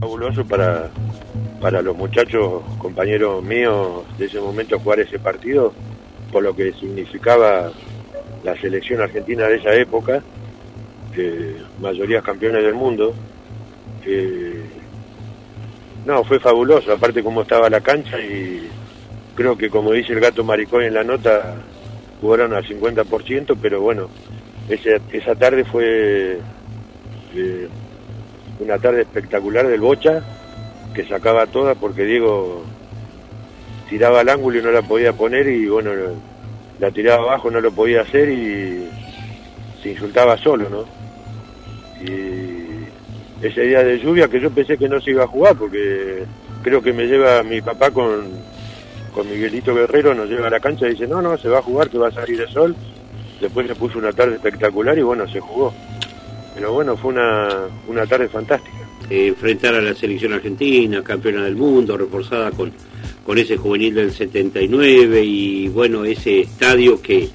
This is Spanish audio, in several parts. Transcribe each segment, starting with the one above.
Fabuloso para, para los muchachos, compañeros míos de ese momento jugar ese partido, por lo que significaba la selección argentina de esa época, eh, mayoría campeones del mundo. Eh, no, fue fabuloso, aparte cómo estaba la cancha y creo que como dice el gato maricón en la nota, jugaron al 50%, pero bueno, esa tarde fue eh, una tarde espectacular del Bocha, que sacaba toda porque Diego tiraba al ángulo y no la podía poner y bueno, la tiraba abajo, no lo podía hacer y se insultaba solo, ¿no? Ese día de lluvia que yo pensé que no se iba a jugar porque creo que me lleva mi papá con, con Miguelito Guerrero, nos lleva a la cancha y dice, no, no, se va a jugar, que va a salir el sol. Después se puso una tarde espectacular y bueno, se jugó. Pero bueno, fue una, una tarde fantástica. Eh, enfrentar a la selección argentina, campeona del mundo, reforzada con, con ese juvenil del 79 y bueno, ese estadio que,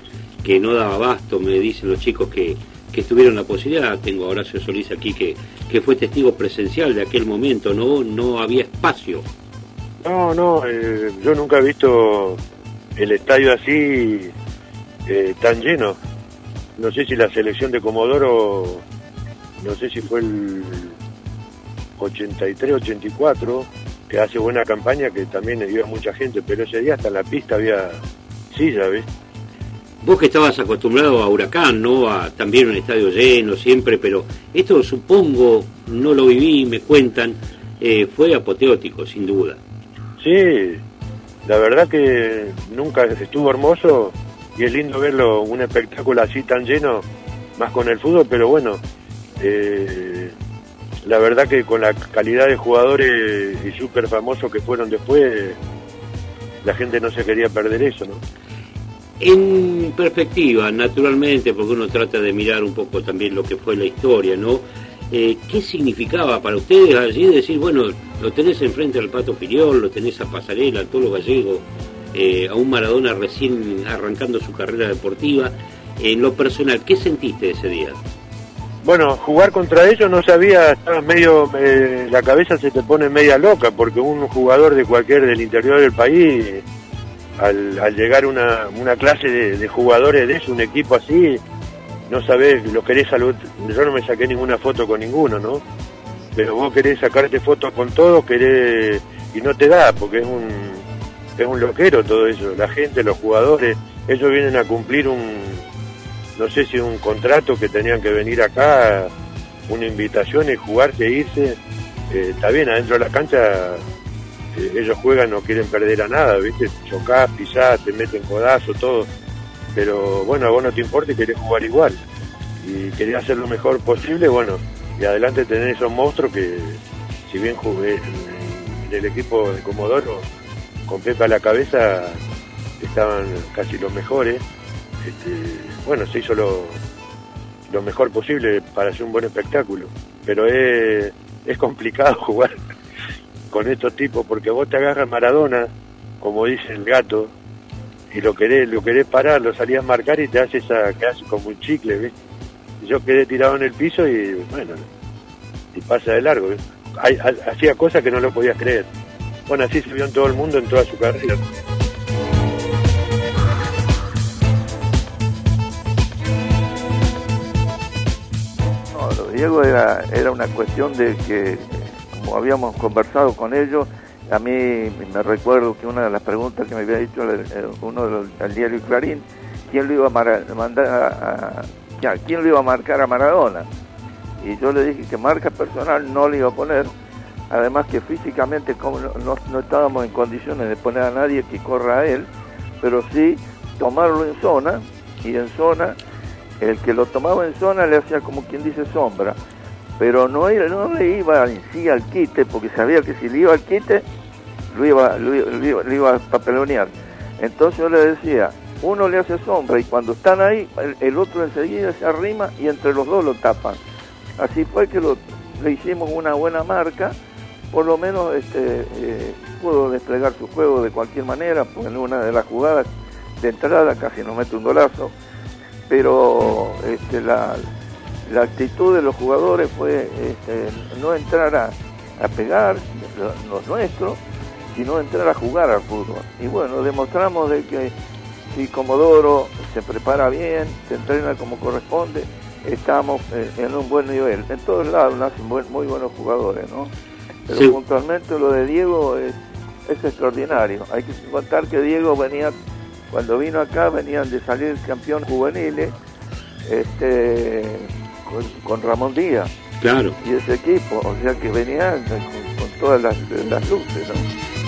que no daba abasto, me dicen los chicos que, que tuvieron la posibilidad, tengo a Horacio Solís aquí que, que fue testigo presencial de aquel momento, no, no había espacio. No, no, eh, yo nunca he visto el estadio así eh, tan lleno. No sé si la selección de Comodoro, no sé si fue el 83, 84, que hace buena campaña, que también iba mucha gente, pero ese día hasta la pista había silla, ¿ves? Vos que estabas acostumbrado a Huracán, ¿no? A también un estadio lleno siempre, pero esto supongo, no lo viví, me cuentan, eh, fue apoteótico, sin duda. Sí, la verdad que nunca estuvo hermoso y es lindo verlo, un espectáculo así tan lleno, más con el fútbol, pero bueno, eh, la verdad que con la calidad de jugadores y súper famosos que fueron después, la gente no se quería perder eso, ¿no? En perspectiva, naturalmente, porque uno trata de mirar un poco también lo que fue la historia, ¿no? Eh, ¿Qué significaba para ustedes allí decir, bueno, lo tenés enfrente al Pato Filiol, lo tenés a Pasarela, a Tolo Gallego, eh, a un Maradona recién arrancando su carrera deportiva? En lo personal, ¿qué sentiste ese día? Bueno, jugar contra ellos no sabía, estaba medio, eh, la cabeza se te pone media loca, porque un jugador de cualquier del interior del país, al, llegar una, una clase de, jugadores de eso, un equipo así, no sabés, lo querés salud, yo no me saqué ninguna foto con ninguno, ¿no? Pero vos querés sacarte fotos con todos, querés, y no te da, porque es un, es un loquero todo eso, la gente, los jugadores, ellos vienen a cumplir un, no sé si un contrato que tenían que venir acá, una invitación y jugarse irse. Eh, está bien, adentro de la cancha ellos juegan, no quieren perder a nada, ¿viste? Chocás, pisás, te meten codazo, todo. Pero bueno, a vos no te importa y querés jugar igual. Y querés hacer lo mejor posible, bueno, y adelante tener esos monstruos que, si bien jugué en el equipo de Comodoro, con Pepa a la cabeza, estaban casi los mejores. Este, bueno, se hizo lo, lo mejor posible para hacer un buen espectáculo, pero es, es complicado jugar con estos tipos porque vos te agarras Maradona, como dice el gato, y lo querés, lo querés parar, lo salías a marcar y te hace esa, que hace como un chicle, ¿ves? Yo quedé tirado en el piso y bueno, y pasa de largo, hacía cosas que no lo podías creer. Bueno, así se en todo el mundo en toda su carrera. Diego era, era una cuestión de que, habíamos conversado con ellos, a mí me recuerdo que una de las preguntas que me había dicho uno del diario Clarín, ¿quién lo iba a mandar quién lo iba a marcar a Maradona? Y yo le dije que marca personal no le iba a poner, además que físicamente no estábamos en condiciones de poner a nadie que corra a él, pero sí tomarlo en zona y en zona el que lo tomaba en zona le hacía como quien dice sombra, pero no, no le iba en sí al quite, porque sabía que si le iba al quite, lo iba, lo iba, a papelonear. Entonces yo le decía, uno le hace sombra y cuando están ahí, el, otro enseguida se arrima y entre los dos lo tapan. Así fue que lo, le hicimos una buena marca por lo menos este, eh, pudo desplegar su juego de cualquier manera, pues en una de las jugadas de entrada casi nos mete un golazo, pero este, la, actitud de los jugadores fue este, no entrar a, pegar los nuestros, sino entrar a jugar al fútbol. Y bueno, demostramos de que si Comodoro se prepara bien, se entrena como corresponde, estamos eh, en un buen nivel. En todos lados nacen muy buenos jugadores, ¿no? Pero puntualmente lo de Diego es, extraordinario. Hay que contar que Diego venía, cuando vino acá, venían de salir campeón juveniles este, con, Ramón Díaz. Claro. Y ese equipo, o sea que venía con, todas las, las luces, ¿no?